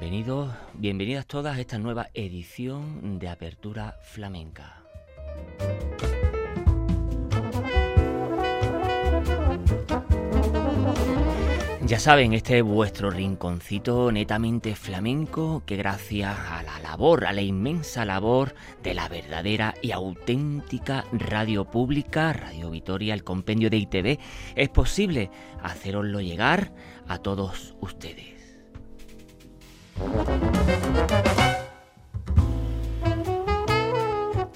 saioa. bienvenidas todas a esta nueva edición de Apertura Flamenca. Ya saben, este es vuestro rinconcito netamente flamenco que gracias a la labor, a la inmensa labor de la verdadera y auténtica radio pública, Radio Vitoria, el compendio de ITV, es posible haceroslo llegar a todos ustedes.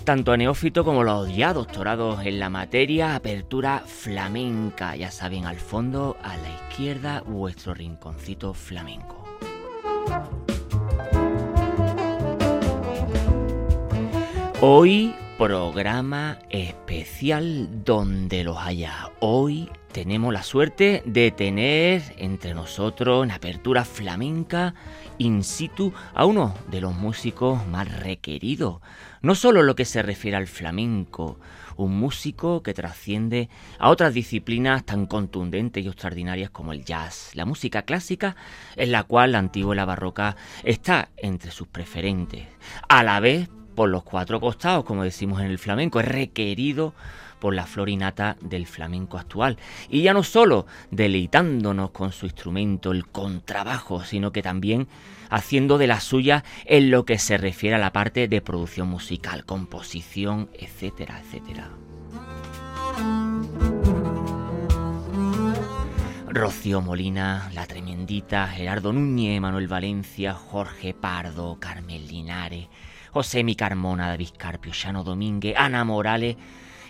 Tanto a neófito como los ya doctorados en la materia, apertura flamenca, ya saben, al fondo, a la izquierda, vuestro rinconcito flamenco. Hoy programa especial donde los haya. Hoy tenemos la suerte de tener entre nosotros en apertura flamenca in situ a uno de los músicos más requeridos, no solo lo que se refiere al flamenco, un músico que trasciende a otras disciplinas tan contundentes y extraordinarias como el jazz, la música clásica, en la cual la antigua y la barroca está entre sus preferentes. A la vez, por los cuatro costados, como decimos en el flamenco, es requerido por la florinata del flamenco actual. Y ya no solo deleitándonos con su instrumento, el contrabajo, sino que también haciendo de la suya en lo que se refiere a la parte de producción musical, composición, etcétera, etcétera. Rocío Molina, La Tremendita, Gerardo Núñez, Manuel Valencia, Jorge Pardo, Carmen Linares, José Mi Carmona, David Carpio, Shano Domínguez, Ana Morales,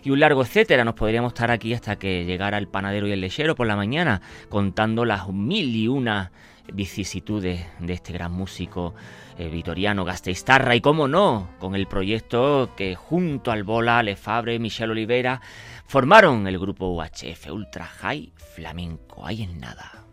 y un largo etcétera. Nos podríamos estar aquí hasta que llegara el panadero y el lechero por la mañana contando las mil y una vicisitudes de este gran músico eh, vitoriano Gasteiztarra y cómo no, con el proyecto que junto al Bola, Lefabre, Michel Olivera formaron el grupo UHF Ultra High Flamenco. Ahí en nada.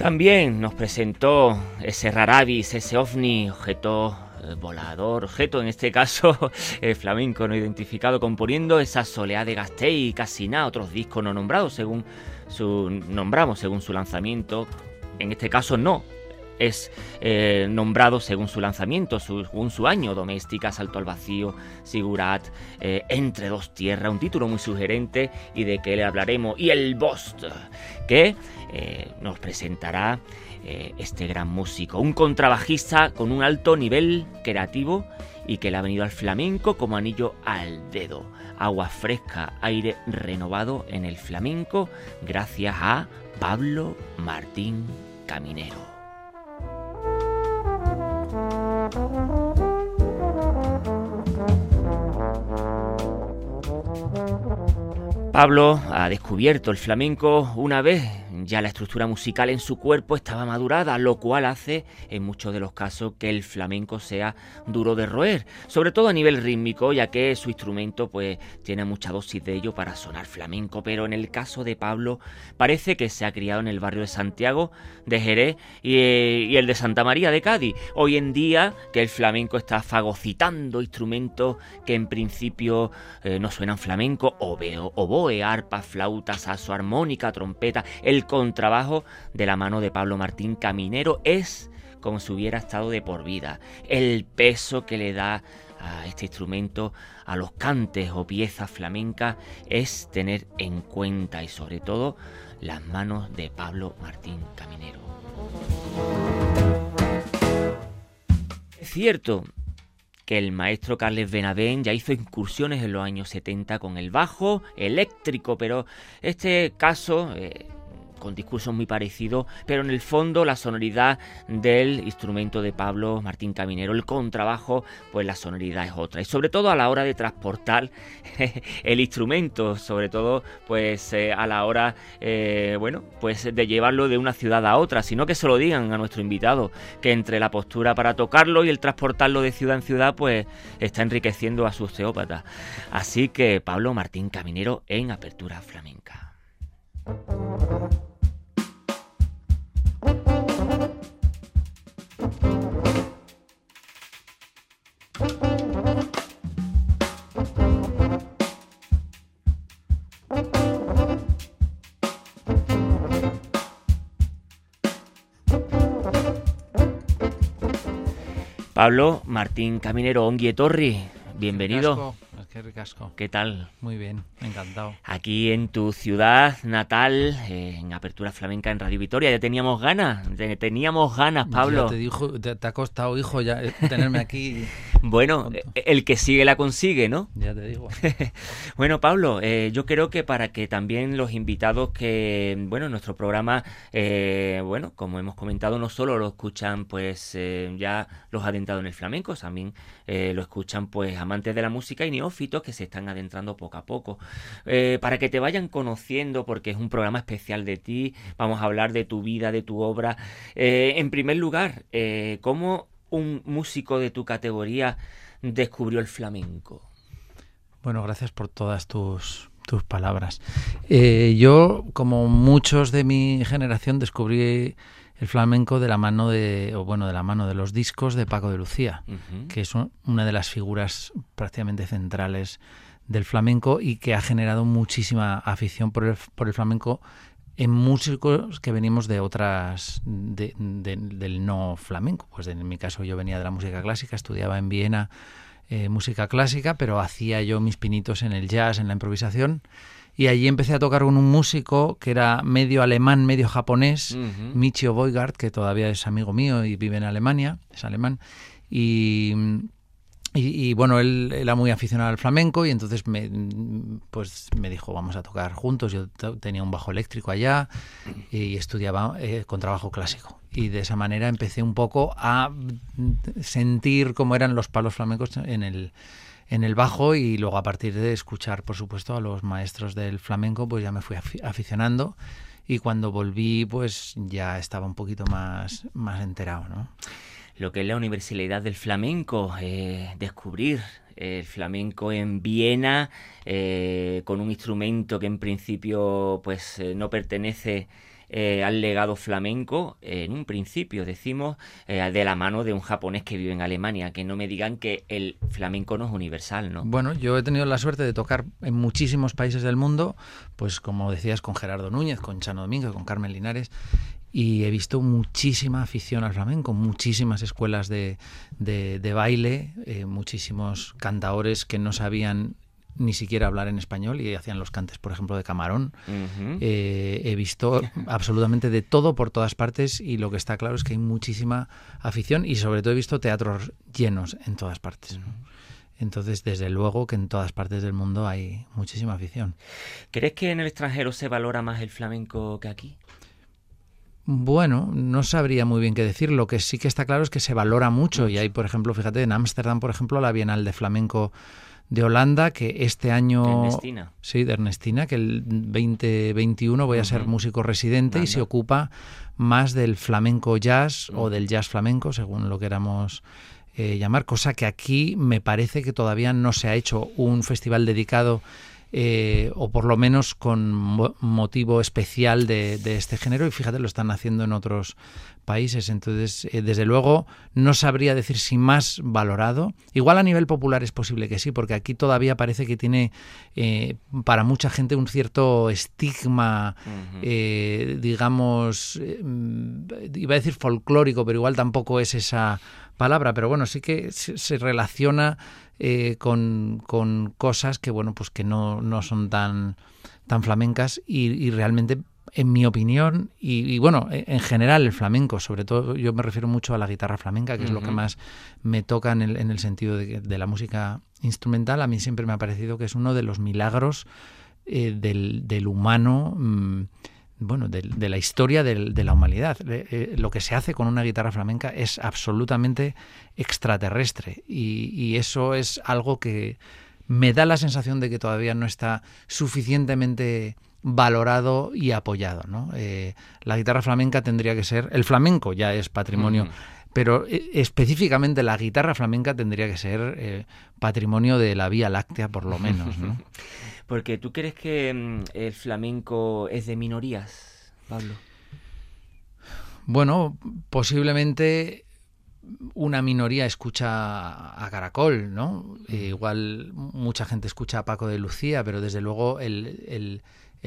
También nos presentó ese rarabis, ese ovni, objeto eh, volador, objeto en este caso el flamenco no identificado, componiendo esa soleá de Gastei y casi nada, otros discos no nombrados según su nombramos según su lanzamiento. En este caso no, es eh, nombrado según su lanzamiento, según su año, Doméstica, Salto al Vacío, Sigurat, eh, Entre dos Tierras, un título muy sugerente y de que le hablaremos, y el Bost, que eh, nos presentará este gran músico, un contrabajista con un alto nivel creativo y que le ha venido al flamenco como anillo al dedo. Agua fresca, aire renovado en el flamenco gracias a Pablo Martín Caminero. Pablo ha descubierto el flamenco una vez ya la estructura musical en su cuerpo estaba madurada, lo cual hace en muchos de los casos que el flamenco sea duro de roer, sobre todo a nivel rítmico, ya que su instrumento pues tiene mucha dosis de ello para sonar flamenco, pero en el caso de Pablo parece que se ha criado en el barrio de Santiago, de Jerez y, el de Santa María de Cádiz. Hoy en día que el flamenco está fagocitando instrumentos que en principio eh, no suenan flamenco, oboe, arpa, flauta, saxo, armónica, trompeta, el contrabajo de la mano de Pablo Martín Caminero es como si hubiera estado de por vida. El peso que le da a este instrumento, a los cantes o piezas flamencas, es tener en cuenta y sobre todo las manos de Pablo Martín Caminero. Es cierto que el maestro Carles Benavén ya hizo incursiones en los años 70 con el bajo eléctrico, pero este caso... Eh, con discursos muy parecidos, pero en el fondo la sonoridad del instrumento de Pablo Martín Caminero, el contrabajo, pues la sonoridad es otra. Y sobre todo a la hora de transportar el instrumento, sobre todo pues eh, a la hora, eh, bueno, pues de llevarlo de una ciudad a otra, sino que se lo digan a nuestro invitado, que entre la postura para tocarlo y el transportarlo de ciudad en ciudad, pues está enriqueciendo a su osteópata. Así que Pablo Martín Caminero en Apertura Flamenca. Pablo Martín Caminero Onguietorri, bienvenido. Qué ricasco. ¿Qué tal? Muy bien, encantado. Aquí en tu ciudad natal, eh, en Apertura Flamenca en Radio Vitoria, ya teníamos ganas, teníamos ganas, Pablo. te, dijo, te, ha costado, hijo, ya eh, tenerme aquí. bueno, eh, el que sigue la consigue, ¿no? Ya te digo. bueno, Pablo, yo creo que para que también los invitados que, bueno, nuestro programa, bueno, como hemos comentado, no solo lo escuchan, pues, ya los adentrados en el flamenco, también lo escuchan, pues, amantes de la música y que se están adentrando poco a poco. Eh, para que te vayan conociendo, porque es un programa especial de ti, vamos a hablar de tu vida, de tu obra. Eh, en primer lugar, eh, ¿cómo un músico de tu categoría descubrió el flamenco? Bueno, gracias por todas tus, tus palabras. yo, como muchos de mi generación, descubrí el flamenco de la mano de, o bueno, de la mano de los discos de Paco de Lucía, que es una de las figuras prácticamente centrales del flamenco y que ha generado muchísima afición por el, por el flamenco en músicos que venimos de otras del no flamenco. Pues en mi caso yo venía de la música clásica, estudiaba en Viena eh, música clásica, pero hacía yo mis pinitos en el jazz, en la improvisación y allí empecé a tocar con un músico que era medio alemán, medio japonés, Michio Boygard, que todavía es amigo mío y vive en Alemania, es alemán, y, y, bueno, él era muy aficionado al flamenco y entonces me, pues me dijo, vamos a tocar juntos, yo tenía un bajo eléctrico allá y estudiaba eh, con trabajo clásico. Y de esa manera empecé un poco a sentir cómo eran los palos flamencos en el en el bajo y luego a partir de escuchar, por supuesto, a los maestros del flamenco, pues ya me fui aficionando y cuando volví, pues ya estaba un poquito más, más enterado, ¿no? Lo que es la universalidad del flamenco, eh, descubrir el flamenco en Viena eh, con un instrumento que en principio pues eh, no pertenece eh, al legado flamenco, en un principio decimos, eh, de la mano de un japonés que vive en Alemania, que no me digan que el flamenco no es universal, ¿no? Bueno, yo he tenido la suerte de tocar en muchísimos países del mundo, pues como decías, con Gerardo Núñez, con Chano Domínguez, con Carmen Linares, y he visto muchísima afición al flamenco, muchísimas escuelas de, de, baile, eh, muchísimos cantadores que no sabían ni siquiera hablar en español y hacían los cantes, por ejemplo, de Camarón. Eh, he visto absolutamente de todo por todas partes y lo que está claro es que hay muchísima afición y sobre todo he visto teatros llenos en todas partes. Entonces, desde luego que en todas partes del mundo hay muchísima afición. ¿Crees que en el extranjero se valora más el flamenco que aquí? Bueno, no sabría muy bien qué decir. Lo que sí que está claro es que se valora mucho. Y hay, por ejemplo, fíjate, en Ámsterdam, por ejemplo, la Bienal de Flamenco de Holanda, que este año... De Ernestina. Sí, de Ernestina, que el 2021 voy a ser músico residente y se ocupa más del flamenco jazz o del jazz flamenco, según lo queramos eh, llamar, cosa que aquí me parece que todavía no se ha hecho un festival dedicado eh, o por lo menos con motivo especial de, este género y fíjate lo están haciendo en otros países. Entonces eh, desde luego no sabría decir si más valorado. Igual a nivel popular es posible que sí porque aquí todavía parece que tiene eh, para mucha gente un cierto estigma digamos iba a decir folclórico pero igual tampoco es esa palabra pero bueno sí que se relaciona eh, con, cosas que bueno pues que no, no son tan tan flamencas y, realmente en mi opinión y, bueno en general el flamenco sobre todo yo me refiero mucho a la guitarra flamenca que es lo que más me toca en el, en el sentido de, de, la música instrumental a mí siempre me ha parecido que es uno de los milagros eh, del, del, humano mm, bueno, de, la historia de, la humanidad. Eh, lo que se hace con una guitarra flamenca es absolutamente extraterrestre y, eso es algo que me da la sensación de que todavía no está suficientemente valorado y apoyado. ¿no? Eh, la guitarra flamenca tendría que ser, el flamenco ya es patrimonio, pero eh, específicamente la guitarra flamenca tendría que ser patrimonio de la Vía Láctea por lo menos. ¿no? Porque tú crees que mm, el flamenco es de minorías, Pablo. Bueno, posiblemente una minoría escucha a Caracol, ¿no? igual mucha gente escucha a Paco de Lucía, pero desde luego el,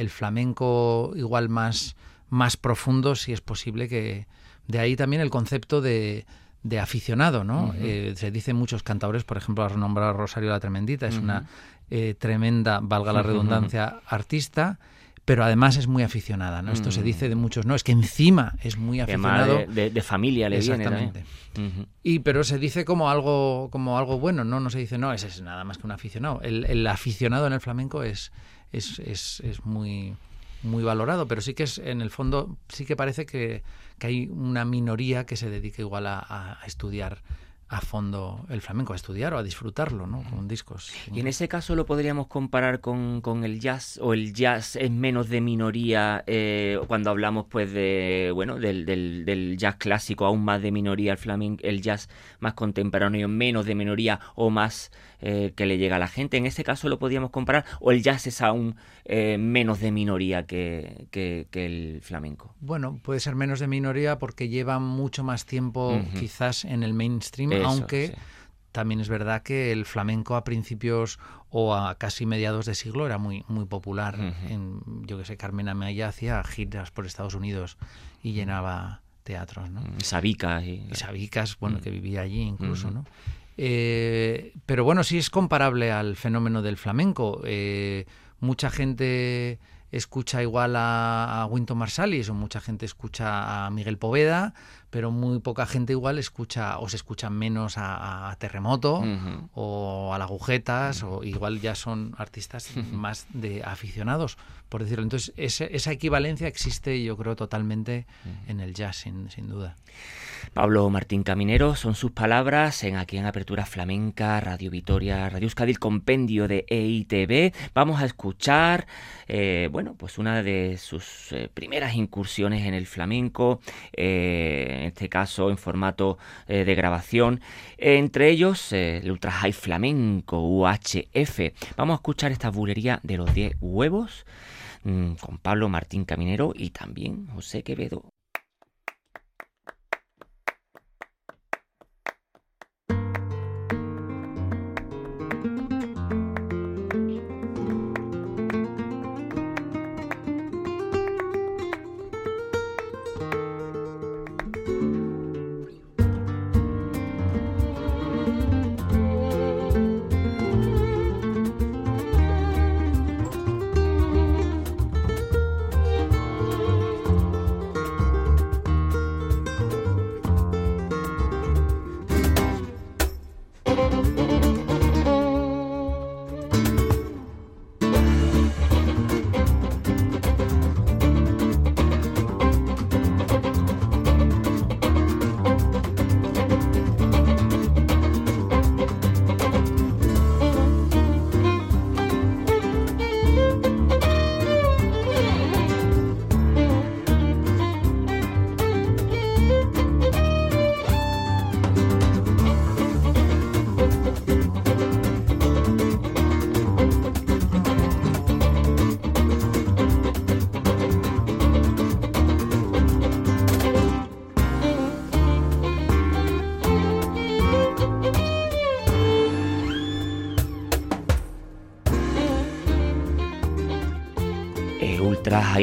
flamenco igual más, más profundo, si es posible que... De ahí también el concepto de, de aficionado, ¿no? Eh, se dice muchos cantadores, por ejemplo, a renombrar a Rosario la Tremendita, es una eh, tremenda, valga la redundancia, artista, pero además es muy aficionada, ¿no? Esto se mm. dice de muchos, no, es que encima es muy aficionado. De, familia le Exactamente. Y pero se dice como algo, como algo bueno, ¿no? No se dice, no, ese es nada más que un aficionado. El, aficionado en el flamenco es, es, es, es muy muy valorado, pero sí que es, en el fondo, sí que parece que, que hay una minoría que se dedica igual a, a estudiar a fondo el flamenco, a estudiar o a disfrutarlo, ¿no? Con discos. Y en ese caso lo podríamos comparar con, con el jazz, o el jazz es menos de minoría eh, cuando hablamos pues de, bueno, del, del, del, jazz clásico, aún más de minoría el flamenco, el jazz más contemporáneo, menos de minoría o más eh, que le llega a la gente. En ese caso lo podríamos comparar, o el jazz es aún eh, menos de minoría que, que, el flamenco. Bueno, puede ser menos de minoría porque lleva mucho más tiempo quizás en el mainstream aunque también es verdad que el flamenco a principios o a casi mediados de siglo era muy, muy popular. en, yo que sé, Carmen Amaya hacía giras por Estados Unidos y llenaba teatros, ¿no? Mm, Sabicas. Y, Sabicas, bueno, que vivía allí incluso, ¿no? Eh, pero bueno, sí es comparable al fenómeno del flamenco. Eh, mucha gente escucha igual a, a Winton Marsalis o mucha gente escucha a Miguel Poveda, pero muy poca gente igual escucha o se escucha menos a, Terremoto o a las agujetas o igual ya son artistas más de aficionados, por decirlo. Entonces esa equivalencia existe yo creo totalmente en el jazz, sin, sin duda. Pablo Martín Caminero, son sus palabras en aquí en Apertura Flamenca, Radio Vitoria, Radio Euskadi, compendio de EITB. Vamos a escuchar, eh, bueno, pues una de sus eh, primeras incursiones en el flamenco, eh, en este caso en formato de grabación, entre ellos el Ultra High Flamenco, UHF. Vamos a escuchar esta bulería de los 10 huevos mm, con Pablo Martín Caminero y también José Quevedo.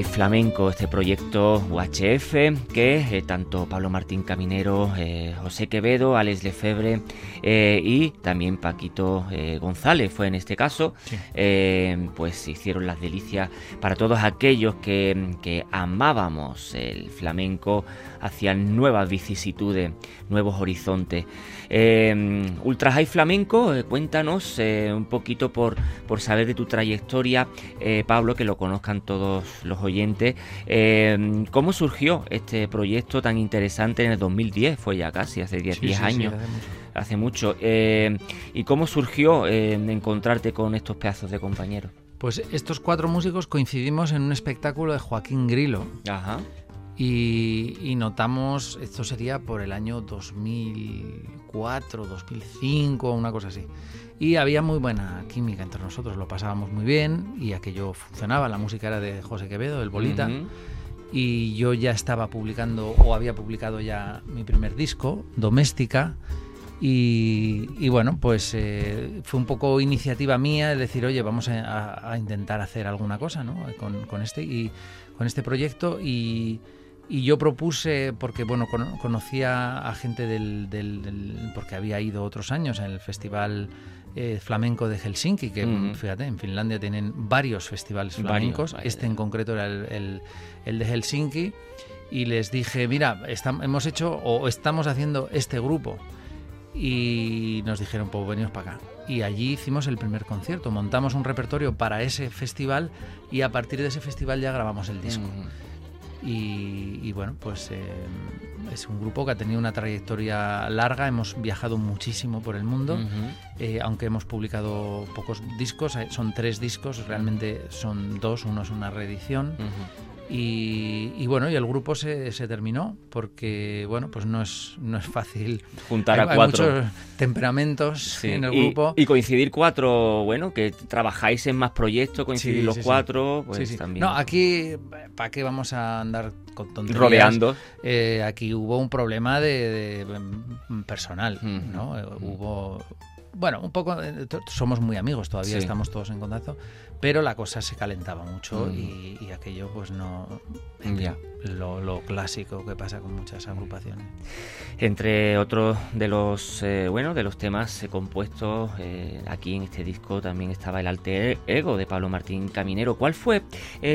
Flamenco, este proyecto UHF que eh, tanto Pablo Martín Caminero, eh, José Quevedo, Alex Lefebvre y también Paquito González fue en este caso, pues hicieron las delicias para todos aquellos que, que amábamos el flamenco hacia nuevas vicisitudes, nuevos horizontes. Eh, Ultra High Flamenco, eh, cuéntanos eh, un poquito por, por saber de tu trayectoria, Pablo, que lo conozcan todos los oyentes. ¿Cómo surgió este proyecto tan interesante en el 2010? Fue ya casi, hace 10, años. Hace mucho. ¿Y cómo surgió encontrarte con estos pedazos de compañeros? Pues estos cuatro músicos coincidimos en un espectáculo de Joaquín Grilo. Ajá. Y, notamos, esto sería por el año 2004, 2005, una cosa así. Y había muy buena química entre nosotros, lo pasábamos muy bien y aquello funcionaba. La música era de José Quevedo, el Bolita. Y yo ya estaba publicando, o había publicado ya mi primer disco, Doméstica. Y, bueno, pues eh, fue un poco iniciativa mía el decir, oye, vamos a, intentar hacer alguna cosa ¿no? con, con, este, y, con este proyecto. Y, y yo propuse, porque bueno, conocía a gente del, porque había ido otros años en el Festival eh, Flamenco de Helsinki, que fíjate, en Finlandia tienen varios festivales flamencos, este en concreto era el, de Helsinki, y les dije, mira, hemos hecho o estamos haciendo este grupo. Y nos dijeron, pues venimos para acá. Y allí hicimos el primer concierto, montamos un repertorio para ese festival y a partir de ese festival ya grabamos el disco. Y, bueno, pues eh, es un grupo que ha tenido una trayectoria larga, hemos viajado muchísimo por el mundo, eh, aunque hemos publicado pocos discos, son tres discos, realmente son dos, uno es una reedición. Y, bueno, y el grupo se, se, terminó porque, bueno, pues no es, no es fácil. Juntar a cuatro. Hay muchos temperamentos en el grupo. Y coincidir cuatro, bueno, que trabajáis en más proyectos, coincidir los cuatro, pues también. No, aquí, ¿para qué vamos a andar con tonterías? Rodeando. Eh, aquí hubo un problema de, mm, personal, ¿no? Hubo bueno, un poco, eh, somos muy amigos, todavía estamos todos en contacto, pero la cosa se calentaba mucho mm. y, aquello pues no... Lo, clásico que pasa con muchas agrupaciones. Entre otros de los eh, bueno de los temas compuestos eh, aquí en este disco también estaba el alter ego de Pablo Martín Caminero. ¿Cuál fue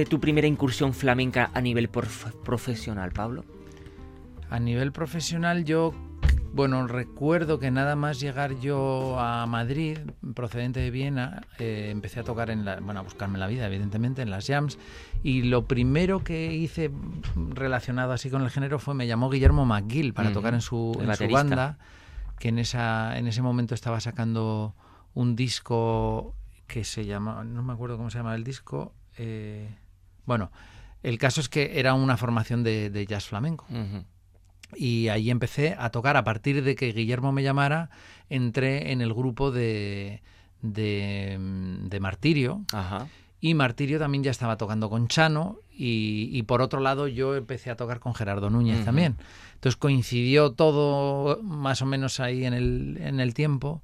tu primera incursión flamenca a nivel profesional, Pablo? A nivel profesional yo bueno, recuerdo que nada más llegar yo a Madrid, procedente de Viena, eh, empecé a tocar en la, bueno, a buscarme la vida, evidentemente, en las jams. Y lo primero que hice relacionado así con el género fue me llamó Guillermo McGill para tocar en su, banda, que en esa, en ese momento estaba sacando un disco que se llama, no me acuerdo cómo se llama el disco. Eh, bueno, el caso es que era una formación de, jazz flamenco. Y ahí empecé a tocar. A partir de que Guillermo me llamara, entré en el grupo de, de, Martirio. Y Martirio también ya estaba tocando con Chano. Y, por otro lado, yo empecé a tocar con Gerardo Núñez también. Entonces coincidió todo más o menos ahí en el, en el tiempo.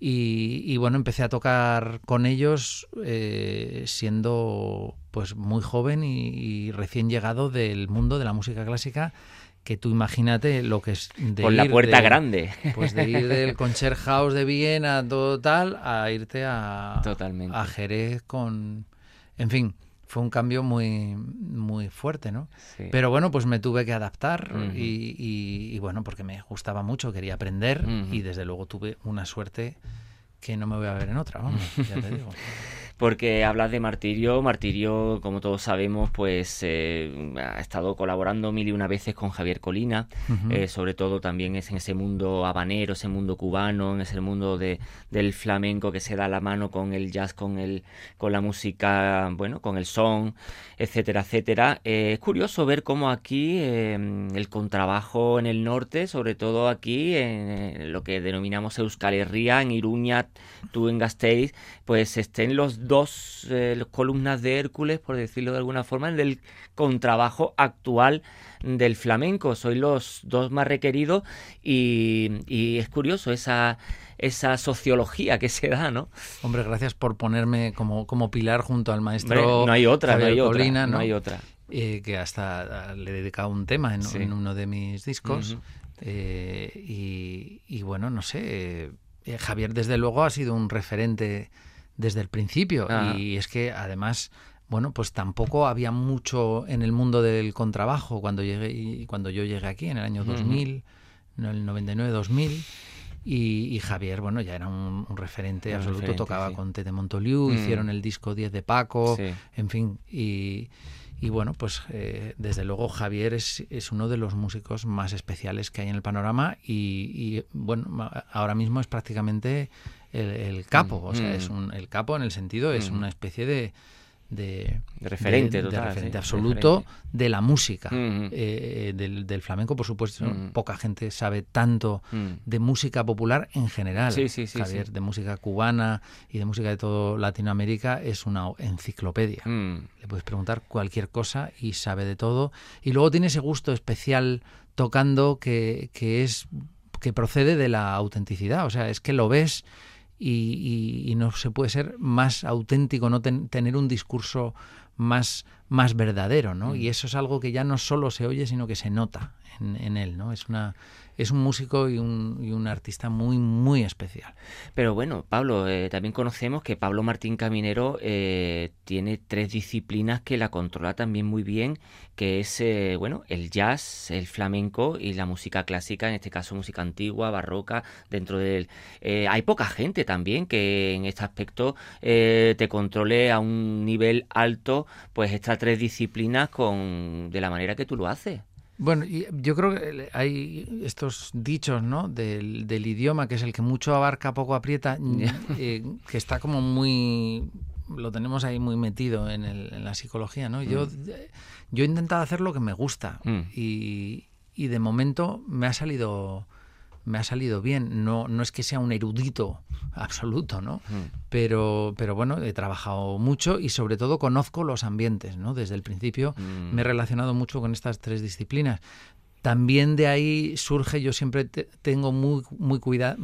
Y, bueno, empecé a tocar con ellos eh, siendo pues muy joven y, recién llegado del mundo de la música clásica que tú imagínate lo que es de con la puerta grande. pues de ir del Concerthaus de Viena todo tal a irte a Totalmente. a Jerez con en fin fue un cambio muy muy fuerte no pero bueno pues me tuve que adaptar y, bueno porque me gustaba mucho quería aprender y desde luego tuve una suerte que no me voy a ver en otra vamos ya te digo porque hablas de Martirio. Martirio, como todos sabemos, pues eh, ha estado colaborando mil y una veces con Javier Colina, eh, sobre todo también es en ese mundo habanero, ese mundo cubano, en ese mundo de, del flamenco que se da la mano con el jazz, con el, con la música, bueno, con el son, etcétera, etcétera. Eh, es curioso ver cómo aquí el contrabajo en el norte, sobre todo aquí en lo que denominamos Euskal Herria, en Iruña, tú en Gasteiz, pues estén los dos eh, columnas de Hércules, por decirlo de alguna forma, del contrabajo actual del flamenco. Sois los dos más requeridos y, es curioso esa, esa sociología que se da, ¿no? Hombre, gracias por ponerme como, como pilar junto al maestro. no hay otra, no hay otra, ¿no? hay otra. Eh, que hasta le he dedicado un tema en, uno de mis discos. Eh, y, bueno, no sé, eh, Javier desde luego ha sido un referente desde el principio. Ah. Y es que además bueno, pues tampoco había mucho en el mundo del contrabajo cuando llegué y cuando yo llegué aquí en el año 2000, en el 99-2000. Y, Javier, bueno, ya era un, referente absoluto, tocaba con Tete Montoliu, mm. hicieron el disco 10 de Paco, en fin, y, bueno, pues eh, desde luego Javier es, es, uno de los músicos más especiales que hay en el panorama y, bueno, ahora mismo es prácticamente el, capo, o sea, es mm. un, el capo en el sentido, es mm. una especie de de, referente, referente absoluto de la música eh, eh, del, flamenco por supuesto poca gente sabe tanto de música popular en general. Javier de música cubana y de música de todo Latinoamérica es una enciclopedia. Le puedes preguntar cualquier cosa y sabe de todo. Y luego tiene ese gusto especial tocando que, que es que procede de la autenticidad. O sea es que lo ves y, no se puede ser más auténtico, no tener un discurso más, más verdadero, ¿no? Mm. Y eso es algo que ya no solo se oye, sino que se nota en, en él, ¿no? Es una es un músico y un, y un artista muy, muy especial. Pero bueno, Pablo, eh, también conocemos que Pablo Martín Caminero eh, tiene tres disciplinas que la controla también muy bien, que es, eh, bueno, el jazz, el flamenco y la música clásica, en este caso música antigua, barroca, dentro del... hay poca gente también que en este aspecto te controle a un nivel alto, pues estas tres disciplinas con de la manera que tú lo haces. Bueno, yo creo que hay estos dichos, ¿no? Del, idioma, que es el que mucho abarca, poco aprieta, eh, que está como muy lo tenemos ahí muy metido en, el, en la psicología, ¿no? Yo, mm. yo he intentado hacer lo que me gusta mm. y, y, de momento me ha salido me ha salido bien. No, no es que sea un erudito absoluto, ¿no? Mm. Pero, pero bueno, he trabajado mucho y sobre todo conozco los ambientes, ¿no? Desde el principio mm. me he relacionado mucho con estas tres disciplinas. También de ahí surge, yo siempre tengo muy, muy cuidado,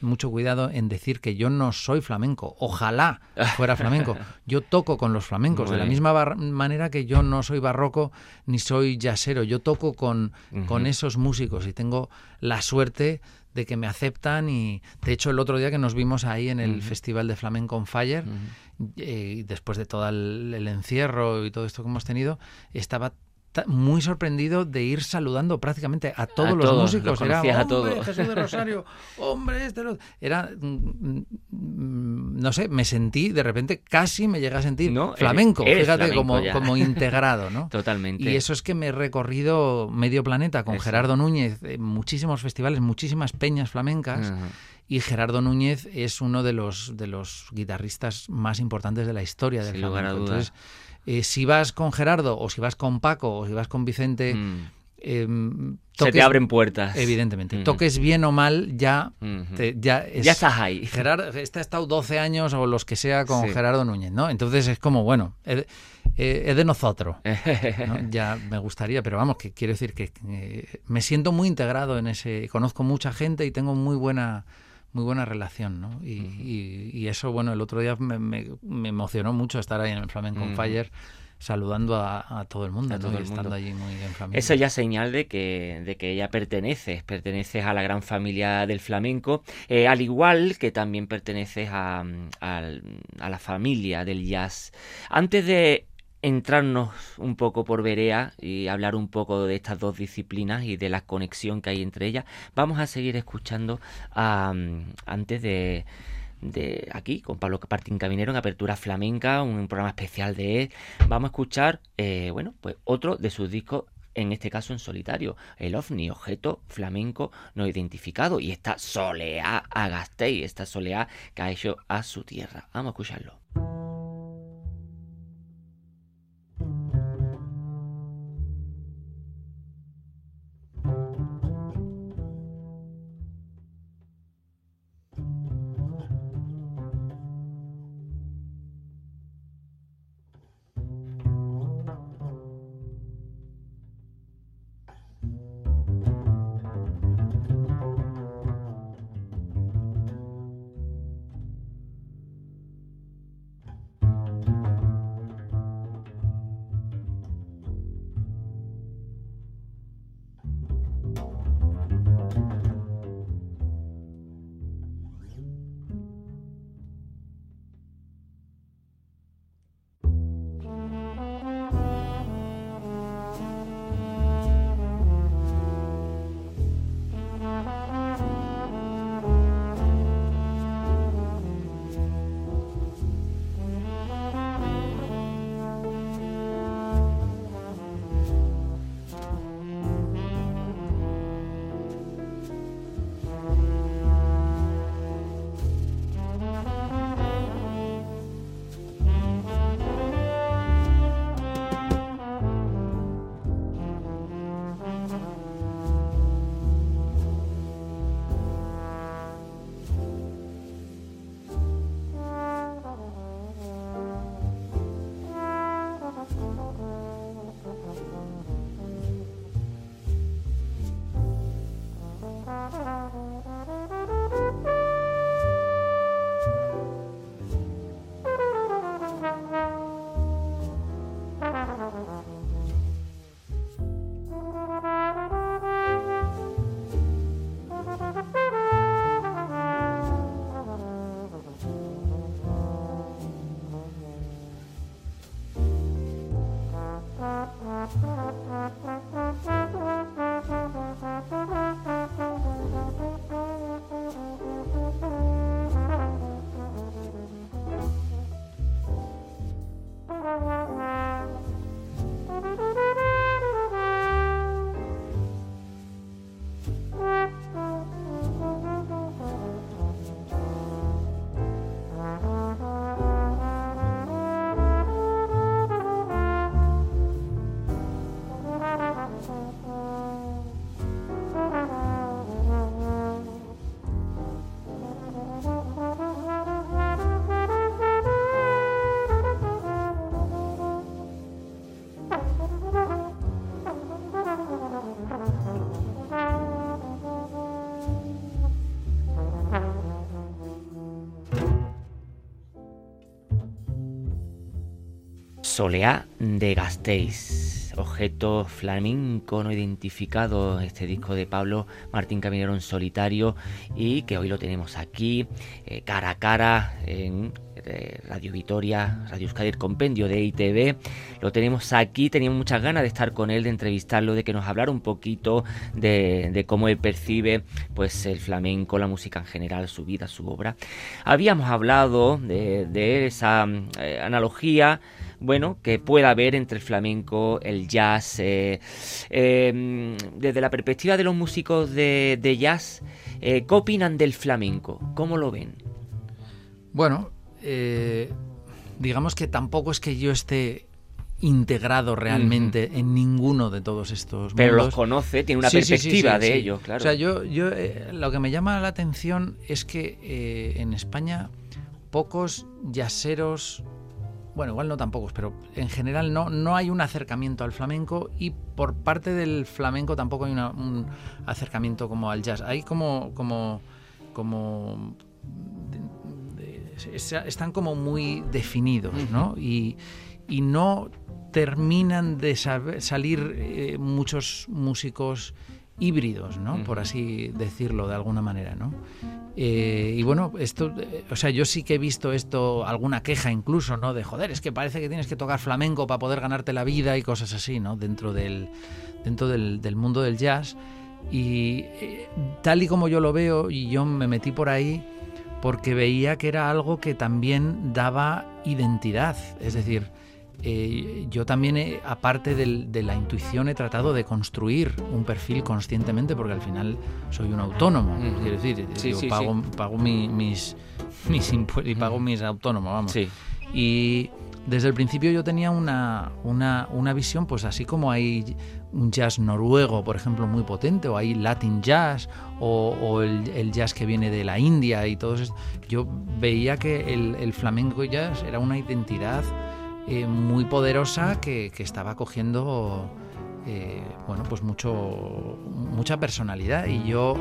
mucho cuidado en decir que yo no soy flamenco. Ojalá fuera flamenco. Yo toco con los flamencos, de la misma manera que yo no soy barroco ni soy jazzero. Yo toco con, con esos músicos y tengo la suerte de que me aceptan y de hecho el otro día que nos vimos ahí en el Festival de Flamenco on Fire, eh, después de todo el, encierro y todo esto que hemos tenido, estaba muy sorprendido de ir saludando prácticamente a todos los músicos. Era, a todos. Jesús de Rosario, hombre, este Era, mm, mm, no sé, me sentí, de repente casi me llega a sentir flamenco, fíjate, como, como integrado, ¿no? Totalmente. Y eso es que me he recorrido medio planeta con Gerardo Núñez, muchísimos festivales, muchísimas peñas flamencas. Y Gerardo Núñez es uno de los, de los guitarristas más importantes de la historia del flamenco. Entonces, eh, si vas con Gerardo o si vas con Paco o si vas con Vicente... Mm. Em, se te abren puertas. Evidentemente. Toques bien o mal, ya, ya, ya estás ahí. Gerardo, este ha estado 12 años o los que sea con Gerardo Núñez, ¿no? Entonces es como, bueno, es, de nosotros. Ya me gustaría, pero vamos, que quiero decir que eh, me siento muy integrado en ese. Conozco mucha gente y tengo muy buena muy buena relación, ¿no? Y, eso, bueno, el otro día me, emocionó mucho estar ahí en el Flamenco Fire saludando a, todo el mundo, todo estando allí muy en familia. Eso ya señal de que, de que ella pertenece, perteneces a la gran familia del flamenco, eh, al igual que también perteneces a, a la familia del jazz. Antes de entrarnos un poco por Berea y hablar un poco de estas dos disciplinas y de la conexión que hay entre ellas, vamos a seguir escuchando antes de, aquí con Pablo Partín Caminero en Apertura Flamenca, un programa especial de él. Vamos a escuchar, eh, bueno, pues otro de sus discos en este caso en solitario, el ovni, objeto flamenco no identificado, y esta soleá Agastei, esta soleá que ha hecho a su tierra. Vamos a escucharlo. Soleá de Gasteiz, objeto flamenco no identificado, este disco de Pablo Martín Caminero en solitario y que hoy lo tenemos aquí, eh, cara a cara, en Radio Vitoria, Radio Euskadi, compendio de ITV. Lo tenemos aquí, teníamos muchas ganas de estar con él, de entrevistarlo, de que nos hablara un poquito de, cómo él percibe pues el flamenco, la música en general, su vida, su obra. Habíamos hablado de, esa eh, analogía bueno, que pueda haber entre el flamenco, el jazz. Eh, em, desde la perspectiva de los músicos de, jazz, eh, ¿qué opinan del flamenco? ¿Cómo lo ven? Bueno, eh, digamos que tampoco es que yo esté integrado realmente en ninguno de todos estos Pero los conoce, tiene una perspectiva de ello, claro. O sea, yo, yo lo que me llama la atención es que en España pocos jazzeros bueno, igual no tampoco, pero en general no, no hay un acercamiento al flamenco y por parte del flamenco tampoco hay un acercamiento como al jazz. Hay como, como, como están como muy definidos, ¿no? Y, no terminan de salir eh, muchos músicos híbridos, ¿no? Por así decirlo de alguna manera, ¿no? Eh, y bueno, esto, eh, o sea, yo sí que he visto esto, alguna queja incluso, ¿no? De joder, es que parece que tienes que tocar flamenco para poder ganarte la vida y cosas así, ¿no? Dentro del, dentro del, mundo del jazz. Y eh, tal y como yo lo veo, y yo me metí por ahí porque veía que era algo que también daba identidad. Es decir, eh, yo también, aparte de la intuición, he tratado de construir un perfil conscientemente, porque al final soy un autónomo. Quiero decir, yo pago, pago mis, mis impuestos y pago mis autónomos, vamos. Y desde el principio yo tenía una, una, una, visión, pues así como hay un jazz noruego, por ejemplo, muy potente, o hay Latin jazz, o, el, jazz que viene de la India y todo eso, yo veía que el, flamenco jazz era una identidad eh, muy poderosa que, estaba cogiendo eh, bueno, pues mucho, mucha personalidad. Y yo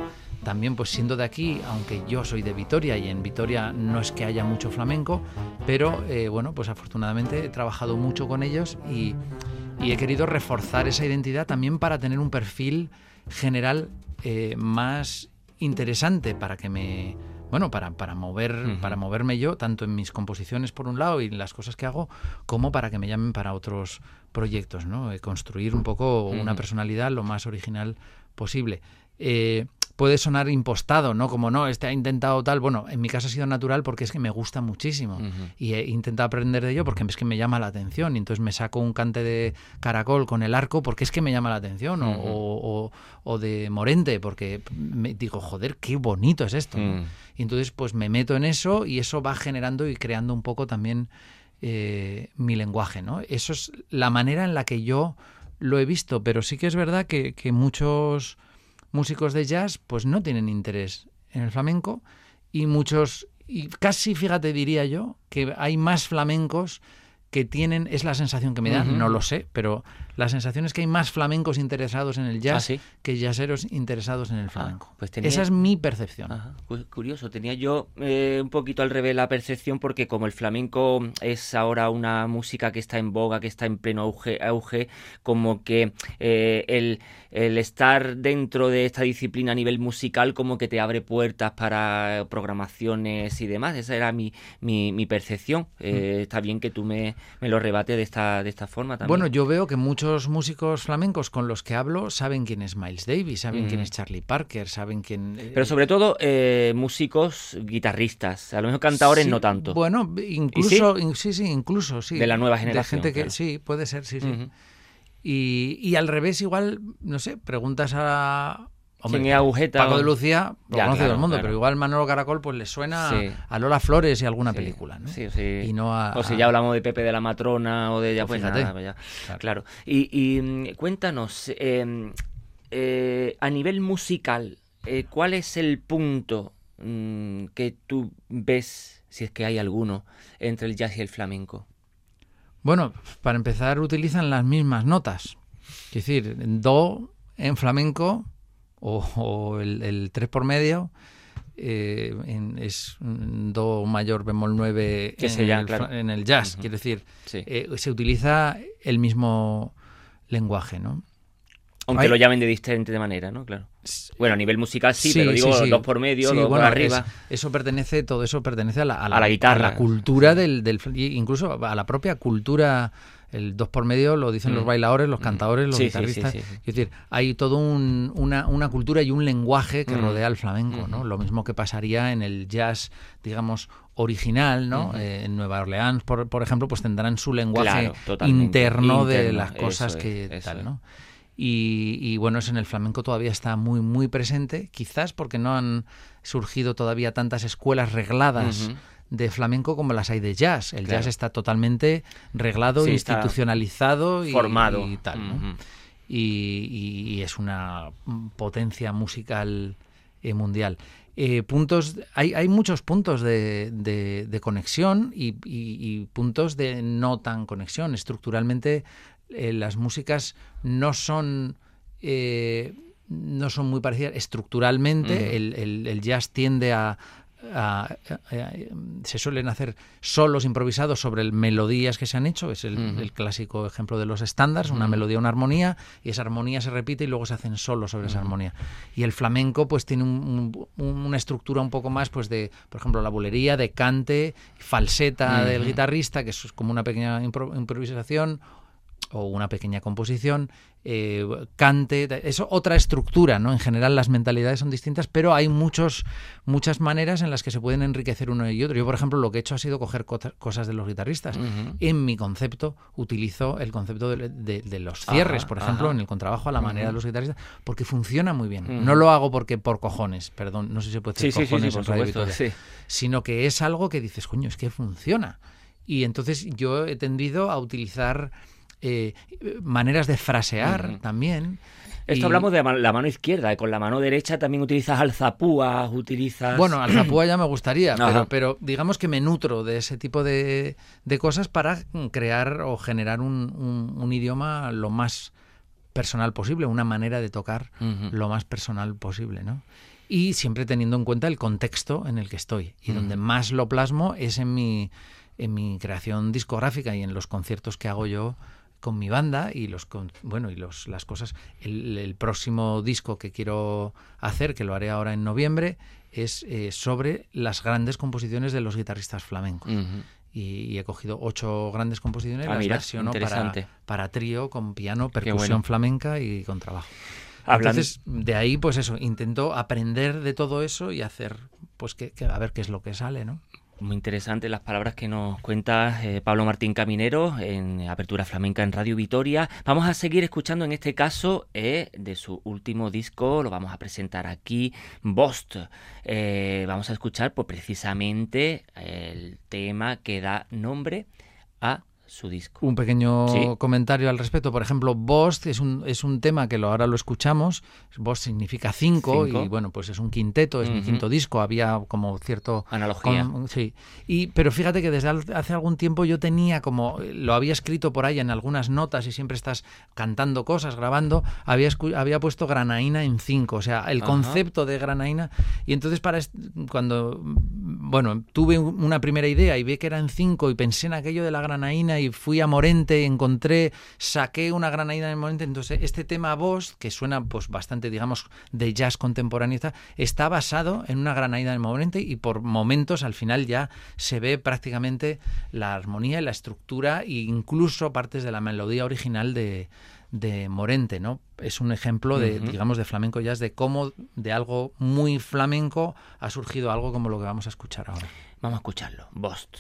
también, pues siendo de aquí, aunque yo soy de Vitoria y en Vitoria no es que haya mucho flamenco, pero eh, bueno, pues afortunadamente he trabajado mucho con ellos y, he querido reforzar esa identidad también para tener un perfil general más interesante para que me bueno, para, para mover, para moverme yo, tanto en mis composiciones por un lado y las cosas que hago, como para que me llamen para otros proyectos, ¿no? Eh, construir un poco una personalidad lo más original posible. Eh, puede sonar impostado, ¿no? Como no, este ha intentado tal. Bueno, en mi caso ha sido natural porque es que me gusta muchísimo y he intentado aprender de ello porque es que me llama la atención y entonces me saco un cante de caracol con el arco porque es que me llama la atención o, de morente porque me digo, joder, qué bonito es esto. Mm. Y entonces pues me meto en eso y eso va generando y creando un poco también eh, mi lenguaje, ¿no? Eso es la manera en la que yo lo he visto, pero sí que es verdad que, que muchos músicos de jazz pues no tienen interés en el flamenco y muchos, y casi fíjate diría yo, que hay más flamencos que tienen, es la sensación que me da, no lo sé, pero la sensación es que hay más flamencos interesados en el jazz ¿Ah, que jazzeros interesados en el ah, flamenco. pues Esa es mi percepción. curioso, tenía yo eh, un poquito al revés la percepción porque como el flamenco es ahora una música que está en boga, que está en pleno auge, auge como que eh, el, el, estar dentro de esta disciplina a nivel musical como que te abre puertas para programaciones y demás. Esa era mi, mi, percepción. Eh, mm. Está bien que tú me, me lo rebates de esta, de esta forma también. Bueno, yo veo que muchos muchos músicos flamencos con los que hablo saben quién es Miles Davis, saben quién es Charlie Parker, saben quién... Eh, Pero sobre todo eh, músicos guitarristas, a lo mejor cantadores no tanto. Bueno, incluso, sí? sí, incluso, sí. De la nueva generación. gente que, Sí, puede ser, sí, sí. y, y al revés, igual, no sé, preguntas a, Paco de Lucía lo conoce todo el mundo, pero igual Manolo Caracol pues le suena a Lola Flores y alguna película, ¿no? Sí, sí. o si ya hablamos de Pepe de la Matrona o de ya pues, pues nada, claro. Y, mm, cuéntanos, em, eh, a nivel musical, eh, ¿cuál es el punto mm, que tú ves, si es que hay alguno, entre el jazz y el flamenco? Bueno, para empezar utilizan las mismas notas. Es decir, do en flamenco o, el, 3 por medio eh, es do mayor bemol 9 en, el, jazz. Quiero decir, eh, se utiliza el mismo lenguaje, ¿no? Aunque lo llamen de diferente manera, ¿no? Claro. Bueno, a nivel musical sí, pero digo dos por medio, dos por arriba. eso pertenece, todo eso pertenece a la, guitarra. A la cultura del, del, incluso a la propia cultura el dos por medio lo dicen los mm. bailadores, los mm. cantadores, los guitarristas. es decir, hay todo una, una, cultura y un lenguaje que mm. rodea al flamenco, ¿no? Lo mismo que pasaría en el jazz, digamos, original, ¿no? Eh, en Nueva Orleans, por, por, ejemplo, pues tendrán su lenguaje interno, de las cosas que tal, ¿no? Y, y, bueno, eso en el flamenco todavía está muy, muy presente, quizás porque no han surgido todavía tantas escuelas regladas de flamenco como las hay de jazz. El jazz está totalmente reglado, institucionalizado y, formado y tal. y, es una potencia musical eh, mundial. Eh, puntos, hay, hay, muchos puntos de, de, conexión y, puntos de no tan conexión. Estructuralmente eh, las músicas no son no son muy parecidas estructuralmente. el, el, jazz tiende a, se suelen hacer solos improvisados sobre melodías que se han hecho, es el, clásico ejemplo de los estándares, una melodía, una armonía, y esa armonía se repite y luego se hacen solos sobre esa armonía. Y el flamenco pues tiene una estructura un poco más pues de, por ejemplo, la bulería, de cante, falseta del guitarrista, que es como una pequeña improvisación, o una pequeña composición, eh, cante, eso otra estructura, ¿no? En general las mentalidades son distintas, pero hay muchos, muchas maneras en las que se pueden enriquecer uno y otro. Yo, por ejemplo, lo que he hecho ha sido coger cosas de los guitarristas. En mi concepto utilizo el concepto de, los cierres, por ejemplo, en el contrabajo a la manera de los guitarristas, porque funciona muy bien. No lo hago porque por cojones, perdón, no sé si se puede decir cojones en sino que es algo que dices, coño, es que funciona. Y entonces yo he tendido a utilizar eh, maneras de frasear también. Esto hablamos de la mano izquierda, con la mano derecha también utilizas alzapúas, utilizas... Bueno, alzapúa ya me gustaría, pero, digamos que me nutro de ese tipo de, cosas para crear o generar un, idioma lo más personal posible, una manera de tocar lo más personal posible, ¿no? Y siempre teniendo en cuenta el contexto en el que estoy. Y donde más lo plasmo es en mi, en mi creación discográfica y en los conciertos que hago yo con mi banda y los bueno y los las cosas. El, próximo disco que quiero hacer que lo haré ahora en noviembre es eh, sobre las grandes composiciones de los guitarristas flamencos. Y, he cogido ocho grandes composiciones ah, las versiono para, para trío con piano percusión flamenca y con trabajo entonces de ahí pues eso intento aprender de todo eso y hacer pues que, a ver qué es lo que sale no muy interesante las palabras que nos cuenta eh, Pablo Martín Caminero en Apertura Flamenca en Radio Vitoria. Vamos a seguir escuchando en este caso eh, de su último disco, lo vamos a presentar aquí, Bost. Eh, vamos a escuchar pues, precisamente el tema que da nombre a su disco. Un pequeño comentario al respecto. Por ejemplo, Bost es un, es un tema que lo, ahora lo escuchamos. Bost significa cinco, y bueno, pues es un quinteto, es mi quinto disco. Había como cierto... Analogía. sí. Y, pero fíjate que desde hace algún tiempo yo tenía como... Lo había escrito por ahí en algunas notas y siempre estás cantando cosas, grabando. Había, había puesto granaína en cinco. O sea, el concepto de granaína. Y entonces para cuando... Bueno, tuve una primera idea y vi que era en cinco y pensé en aquello de la granaína y fui a Morente, encontré, saqué una granaína en Morente. Entonces, este tema voz, que suena pues bastante, digamos, de jazz contemporáneo, está basado en una granaína en Morente y por momentos al final ya se ve prácticamente la armonía y la estructura e incluso partes de la melodía original de, de Morente, ¿no? Es un ejemplo de, digamos, de flamenco jazz, de cómo de algo muy flamenco ha surgido algo como lo que vamos a escuchar ahora. Vamos a escucharlo. Bost.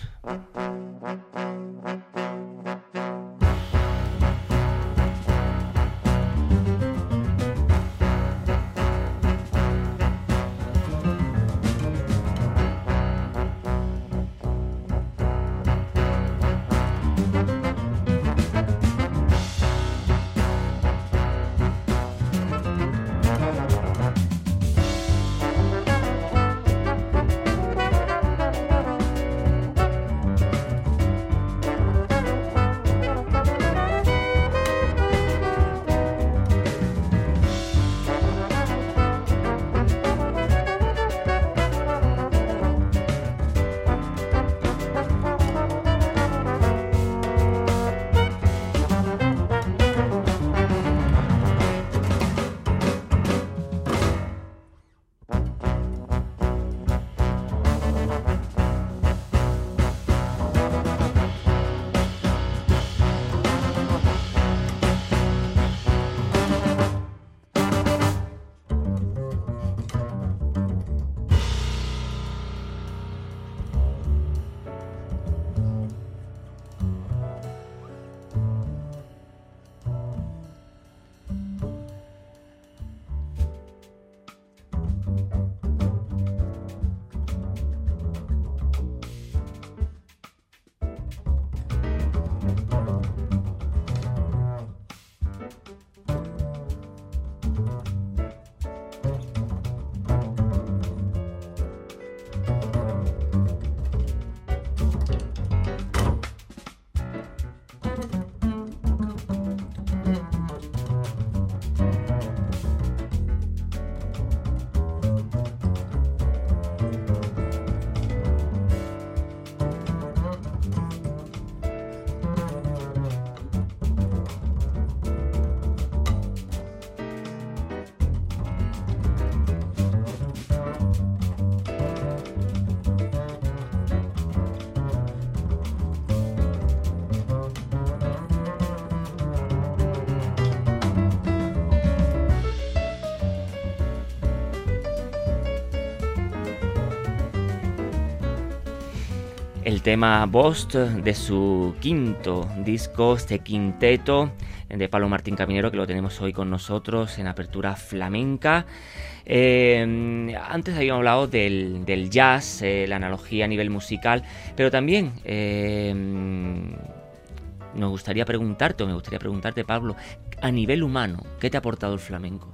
Tema Bost de su quinto disco, este quinteto de Pablo Martín Caminero, que lo tenemos hoy con nosotros en apertura flamenca. Eh, antes habíamos hablado del, jazz, eh, la analogía a nivel musical, pero también eh, nos gustaría preguntarte, o me gustaría preguntarte, Pablo, a nivel humano, ¿qué te ha aportado el flamenco?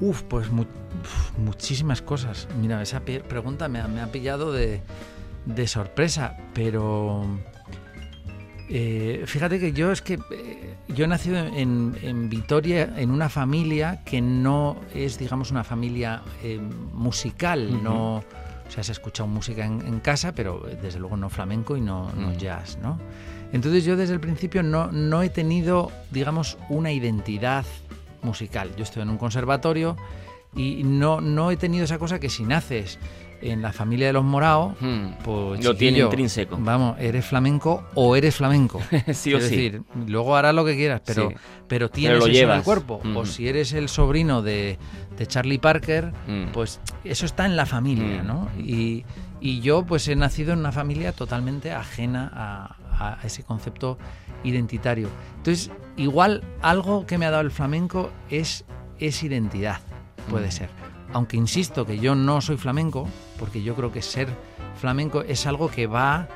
Uf, pues muchísimas cosas. Mira, esa pregunta me ha, pillado de, sorpresa, pero eh, fíjate que yo es que eh, yo he nacido en, Vitoria en una familia que no es, digamos, una familia eh, musical, no, o sea, se ha escuchado música en, casa, pero desde luego no flamenco y no, no jazz, ¿no? Entonces yo desde el principio no, no he tenido, digamos, una identidad musical. Yo estoy en un conservatorio y no, no he tenido esa cosa que si naces en la familia de los Morao, hmm. pues lo tiene intrínseco. Vamos, eres flamenco o eres flamenco. sí o es decir, luego harás lo que quieras, pero, pero tienes lo eso en el cuerpo. O si eres el sobrino de, de Charlie Parker, hmm. pues eso está en la familia, hmm. ¿no? Y, y, yo pues he nacido en una familia totalmente ajena a, a ese concepto identitario. Entonces, igual algo que me ha dado el flamenco es, es identidad, puede ser. Aunque insisto que yo no soy flamenco, porque yo creo que ser flamenco es algo que va,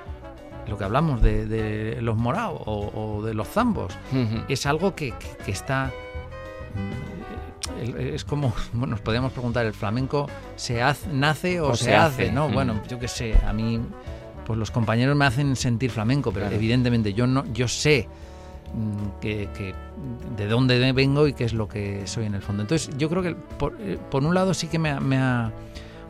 lo que hablamos de, los morados o, de los zambos, es algo que, está... Mm, es como, bueno, nos podríamos preguntar, ¿el flamenco se nace o, se, hace? ¿no? Bueno, yo qué sé, a mí pues los compañeros me hacen sentir flamenco, pero evidentemente yo no, yo sé mm, que, de dónde vengo y qué es lo que soy en el fondo. Entonces yo creo que por, eh, un lado sí que me, ha...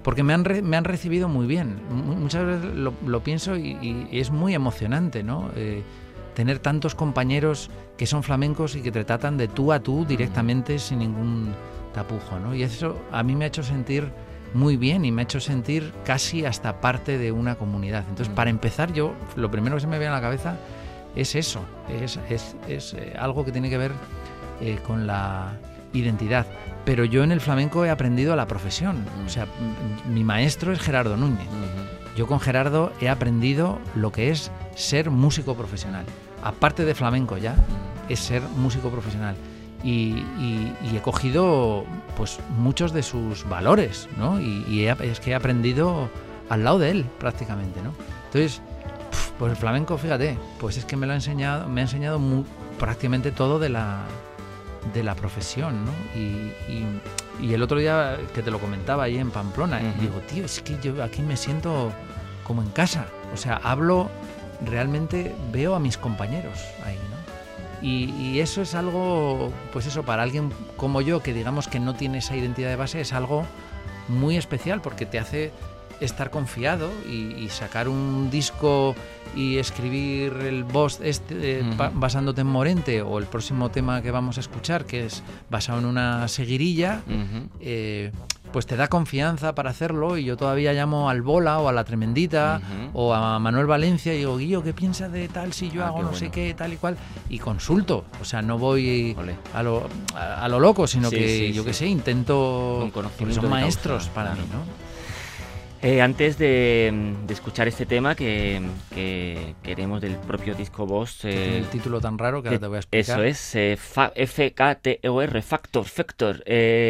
Porque me han, me han recibido muy bien. Muchas veces lo, pienso y, es muy emocionante, ¿no? Eh, tener tantos compañeros que son flamencos y que te tratan de tú a tú directamente sin ningún tapujo, ¿no? Y eso a mí me ha hecho sentir muy bien y me ha hecho sentir casi hasta parte de una comunidad. Entonces, para empezar, yo lo primero que se me viene a la cabeza es eso, es, es, eh, algo que tiene que ver eh, con la identidad. Pero yo en el flamenco he aprendido la profesión. O sea, mi maestro es Gerardo Núñez. Yo con Gerardo he aprendido lo que es ser músico profesional. Aparte de flamenco ya, es ser músico profesional y, he cogido pues muchos de sus valores, ¿no? Y, es que he aprendido al lado de él prácticamente, ¿no? Entonces, pues el flamenco, fíjate, pues es que me lo ha enseñado, me ha enseñado prácticamente todo de la de la profesión, ¿no? Y, el otro día que te lo comentaba ahí en Pamplona, digo, tío, es que yo aquí me siento como en casa, o sea, hablo realmente, veo a mis compañeros ahí, ¿no? Y, eso es algo, pues eso, para alguien como yo, que digamos que no tiene esa identidad de base, es algo muy especial porque te hace estar confiado y, sacar un disco y escribir el boss este, eh, basándote en Morente o el próximo tema que vamos a escuchar que es basado en una seguirilla pues te da confianza para hacerlo y yo todavía llamo al Bola o a la Tremendita o a Manuel Valencia y digo, Guillo, ¿qué piensa de tal si yo ah, hago no sé qué, tal y cual? Y consulto, o sea, no voy a lo, a, lo, loco, sino que yo qué sé, intento... son maestros para mí, ¿no? Eh, antes de, escuchar este tema que, queremos del propio disco Boss. Eh, el título tan raro que ahora te voy a explicar. Eso es, eh, F-K-T-O-R, Factor, Factor.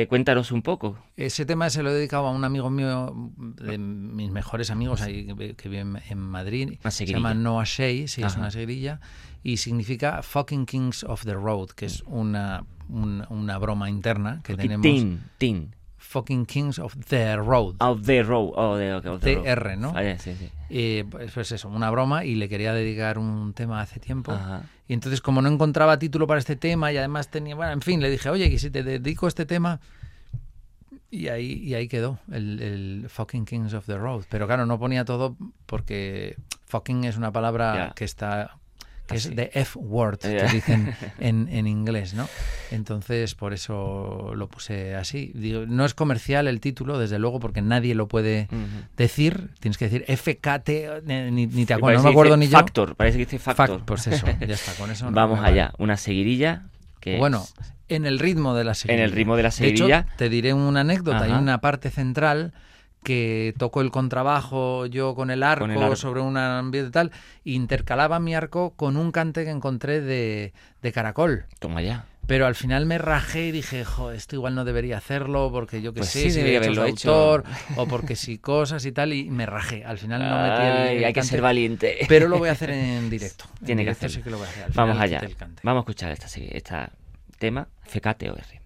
cuéntanos un poco. Ese tema se lo he dedicado a un amigo mío, de mis mejores amigos ahí, que vive en, Madrid. se llama Noah Shea, sí, es una seguirilla. Y significa Fucking Kings of the Road, que es una, una, broma interna que tenemos. Tin, tin fucking Kings of the Road. Of the Road, oh, de, TR, ¿no? Ah, sí, sí. Y pues, pues, eso, una broma y le quería dedicar un tema hace tiempo. Y entonces como no encontraba título para este tema y además tenía, bueno, en fin, le dije, oye, que si te dedico este tema... Y ahí, y ahí quedó, el, el, fucking Kings of the Road. Pero claro, no ponía todo porque fucking es una palabra que está que es the F-word, que dicen en, en, inglés, ¿no? Entonces, por eso lo puse así. Digo, no es comercial el título, desde luego, porque nadie lo puede decir. Tienes que decir FKT, ni, ni te acuerdas, no me acuerdo ni yo. Factor, parece que dice Factor. pues eso, ya está, con eso. Vamos allá, una seguirilla. Que bueno, en el ritmo de la seguirilla. En el ritmo de la seguirilla. te diré una anécdota. Hay una parte central que toco el contrabajo yo con el arco, sobre un ambiente tal, intercalaba mi arco con un cante que encontré de, de caracol. Toma ya. Pero al final me rajé y dije, jo, esto igual no debería hacerlo porque yo qué pues sé, si debería autor o porque si cosas y tal, y me rajé. Al final no metí el, Hay que ser valiente. Pero lo voy a hacer en directo. Tiene que hacerlo. que lo voy a hacer. Vamos allá. Vamos a escuchar esta, esta tema, FKTOR.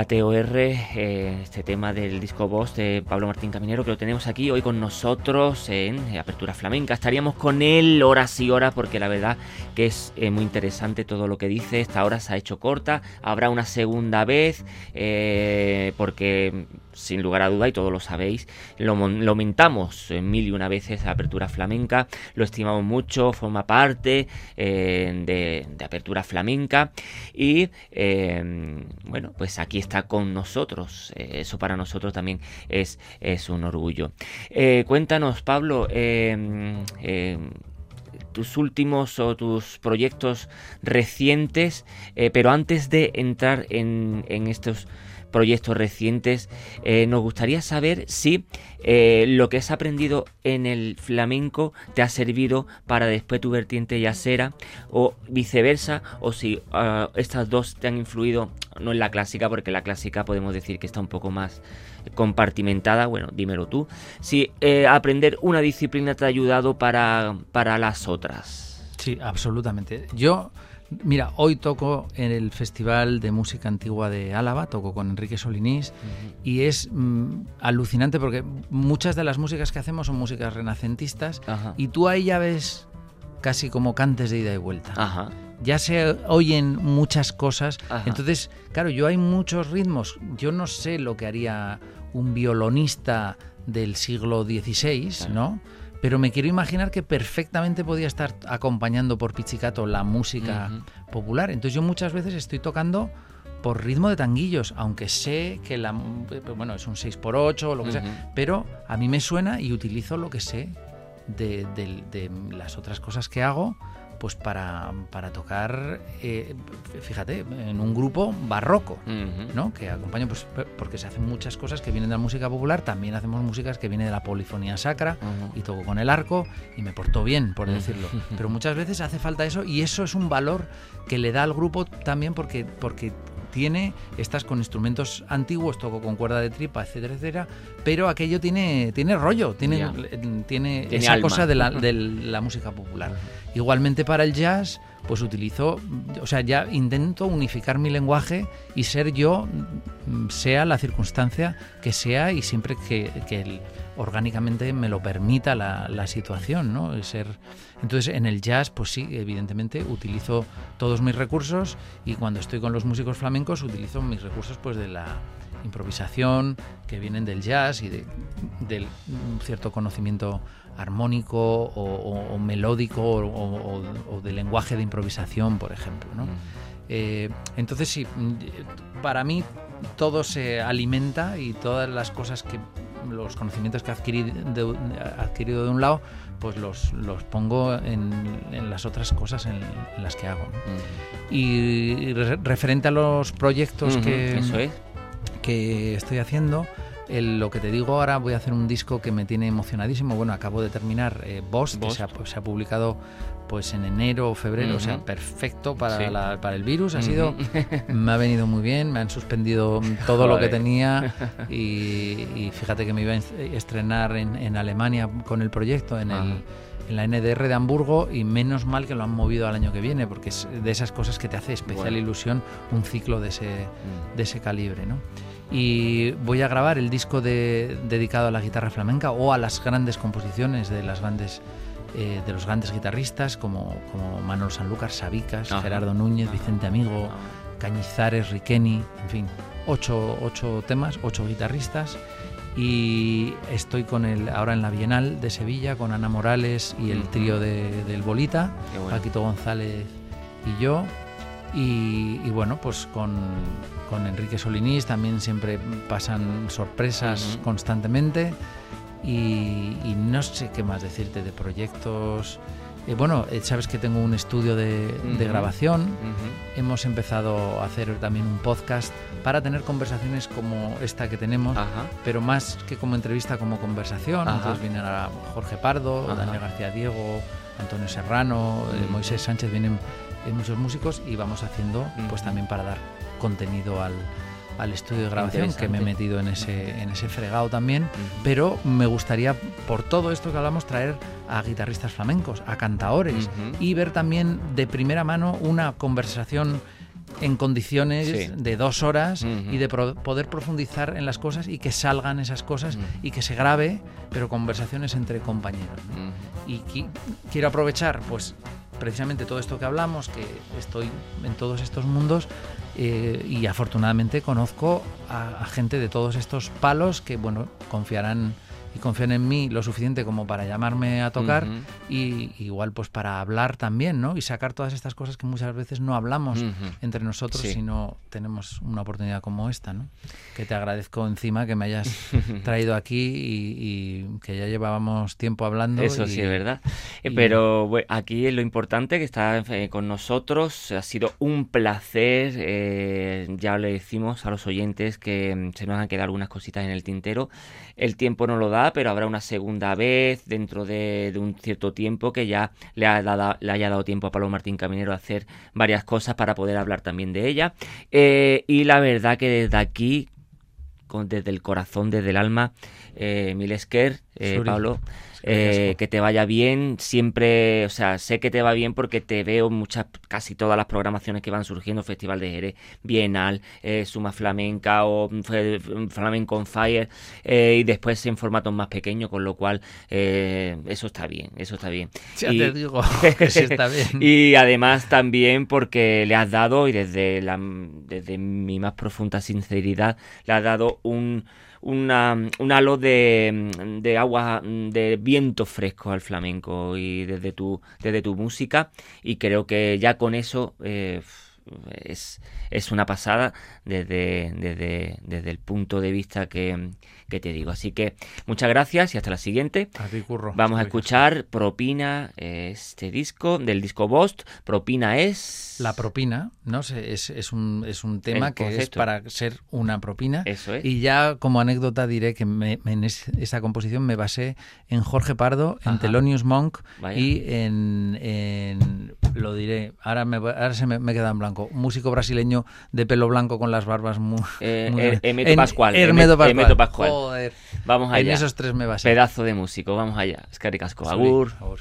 FKTOR, eh, este tema del disco voz de Pablo Martín Caminero, que lo tenemos aquí hoy con nosotros en Apertura Flamenca. Estaríamos con él horas y horas porque la verdad que es eh, muy interesante todo lo que dice. Esta hora se ha hecho corta, habrá una segunda vez eh, porque sin lugar a duda, y todos lo sabéis, lo, lo mentamos mil y una veces a Apertura Flamenca, lo estimamos mucho, forma parte de, de, Apertura Flamenca y bueno, pues aquí está con nosotros. Eh, eso para nosotros también es, es un orgullo. Eh, cuéntanos, Pablo, tus últimos o tus proyectos recientes, eh, pero antes de entrar en, en estos proyectos recientes. Eh, nos gustaría saber si eh, lo que has aprendido en el flamenco te ha servido para después tu vertiente yacera o viceversa, o si ah, estas dos te han influido, no en la clásica, porque la clásica podemos decir que está un poco más compartimentada, bueno, dímelo tú, si eh, aprender una disciplina te ha ayudado para, para las otras. Sí, absolutamente. Yo Mira, hoy toco en el Festival de Música Antigua de Álava, toco con Enrique Solinís y es mm, alucinante porque muchas de las músicas que hacemos son músicas renacentistas y tú ahí ya ves casi como cantes de ida y vuelta. Ya se oyen muchas cosas. Entonces, claro, yo hay muchos ritmos. Yo no sé lo que haría un violonista del siglo XVI, ¿no? Pero me quiero imaginar que perfectamente podía estar acompañando por pizzicato la música popular. Entonces yo muchas veces estoy tocando por ritmo de tanguillos, aunque sé que la bueno, es un 6x8 o lo que sea, pero a mí me suena y utilizo lo que sé de, de las otras cosas que hago pues para, para tocar, eh, fíjate, en un grupo barroco, ¿no? Que acompaña, pues porque se hacen muchas cosas que vienen de la música popular, también hacemos músicas que vienen de la polifonía sacra y toco con el arco y me porto bien, por decirlo. Pero muchas veces hace falta eso y eso es un valor que le da al grupo también porque, porque tiene, estás con instrumentos antiguos, toco con cuerda de tripa, etcétera, etcétera, pero aquello tiene, tiene rollo, tiene, tiene, esa cosa de la, de la música popular. Igualmente para el jazz, pues utilizo, o sea, ya intento unificar mi lenguaje y ser yo, mm, sea la circunstancia que sea y siempre que, que orgánicamente me lo permita la, la situación, ¿no? Ser, entonces en el jazz, pues sí, evidentemente utilizo todos mis recursos y cuando estoy con los músicos flamencos utilizo mis recursos pues de la improvisación que vienen del jazz y de, del cierto conocimiento armónico o, melódico o, de lenguaje de improvisación, por ejemplo. ¿no? Eh, entonces sí, para mí todo se alimenta y todas las cosas que los conocimientos que he adquirido de, adquirido de un lado, pues los, los pongo en, las otras cosas en, las que hago. Y referente a los proyectos que, que estoy haciendo, lo que te digo ahora, voy a hacer un disco que me tiene emocionadísimo. Bueno, acabo de terminar eh, Boss, que se ha, publicado pues en enero o febrero, o sea, perfecto para, para el virus. Ha sido, me ha venido muy bien, me han suspendido todo lo que tenía y, fíjate que me iba a estrenar en, Alemania con el proyecto, en, el, en la NDR de Hamburgo y menos mal que lo han movido al año que viene porque es de esas cosas que te hace especial ilusión un ciclo de ese, mm. de ese calibre, ¿no? Y voy a grabar el disco dedicado a la guitarra flamenca o a las grandes composiciones de las grandes eh, de los grandes guitarristas como, como Manuel Sanlúcar, Sabicas, Ajá. Gerardo Núñez, Vicente Amigo, Cañizares, Riqueni, en fin, ocho, ocho temas, ocho guitarristas. Y estoy con el, ahora en la Bienal de Sevilla con Ana Morales y el trío de- del Bolita, bueno. Paquito González y yo. Y, y bueno, pues con, con Enrique Solinís también siempre pasan sorpresas Ujú. constantemente. Y, y no sé qué más decirte de proyectos. Eh, bueno, eh, sabes que tengo un estudio de, de Ujú. grabación. Ujú. Hemos empezado a hacer también un podcast para tener conversaciones como esta que tenemos, Ajá. pero más que como entrevista, como conversación. Ajá. Entonces vienen ahora Jorge Pardo. Daniel García Diego, Antonio Serrano, eh. Moisés Sánchez, vienen eh, muchos músicos y vamos haciendo pues también para dar contenido al, al estudio de grabación, que me he metido en ese, en ese fregado también. Pero me gustaría, por todo esto que hablamos, traer a guitarristas flamencos, a cantaores Ujú. y ver también de primera mano una conversación en condiciones Sí. de dos horas Ujú. y de pro- poder profundizar en las cosas y que salgan esas cosas Ujú. y que se grabe, pero conversaciones entre compañeros. Y qui- quiero aprovechar, pues, precisamente todo esto que hablamos, que estoy en todos estos mundos eh, y afortunadamente conozco a, a gente de todos estos palos que, bueno, confiarán y confían en mí lo suficiente como para llamarme a tocar y igual pues para hablar también, ¿no? Y sacar todas estas cosas que muchas veces no hablamos entre nosotros Sí. si no tenemos una oportunidad como esta, ¿no? Que te agradezco encima que me hayas traído aquí y, y que ya llevábamos tiempo hablando. Eso y- sí, es verdad. Eh, y- Pero bueno, aquí es lo importante que está eh, con nosotros. Ha sido un placer. eh, ya le decimos a los oyentes que mm, se nos han quedado algunas cositas en el tintero. El tiempo no lo da, pero habrá una segunda vez dentro de, de un cierto tiempo que ya le, ha dado- le haya dado tiempo a Pablo Martín Caminero a hacer varias cosas para poder hablar también de ella. Eh, y la verdad que desde aquí, con- desde el corazón, desde el alma, eh, Milesker, eh. Pablo, eh, que te vaya bien, siempre, o sea, sé que te va bien porque te veo muchas, casi todas las programaciones que van surgiendo, Festival de Jerez, Bienal, eh, Suma Flamenca o mm, Fe- Flamenco on Fire, eh, y después en formatos más pequeños, con lo cual eh, eso está bien, eso está bien. Ya Y- te digo que sí está bien. y además también porque le has dado, y desde, la, desde mi más profunda sinceridad, le has dado un, una, un halo de, de agua, de viento fresco al flamenco y desde tu, desde tu música. Y creo que ya con eso eh, es, es una pasada desde, desde, desde el punto de vista que, que te digo. Así que muchas gracias y hasta la siguiente. A ti, curro. Vamos a escuchar Propina, este disco, del disco Bost. Propina es... La propina, ¿no? Es, es, un, es un tema que es para ser una propina. Eso es. Y ya como anécdota diré que me- en es- esa composición me basé en Jorge Pardo, en Ajá. Thelonious Monk Vaya. y en, en- lo diré, ahora, me, ahora se me, me queda en blanco, un músico brasileño de pelo blanco con las barbas muy... Eh, muy eh. Emeto En- Pascual, Hermeto Pascual. Pascual. Joder. Vamos En allá. esos tres me basé. Pedazo de músico, vamos allá. Es que ricasco. Sorry. Agur. Agur.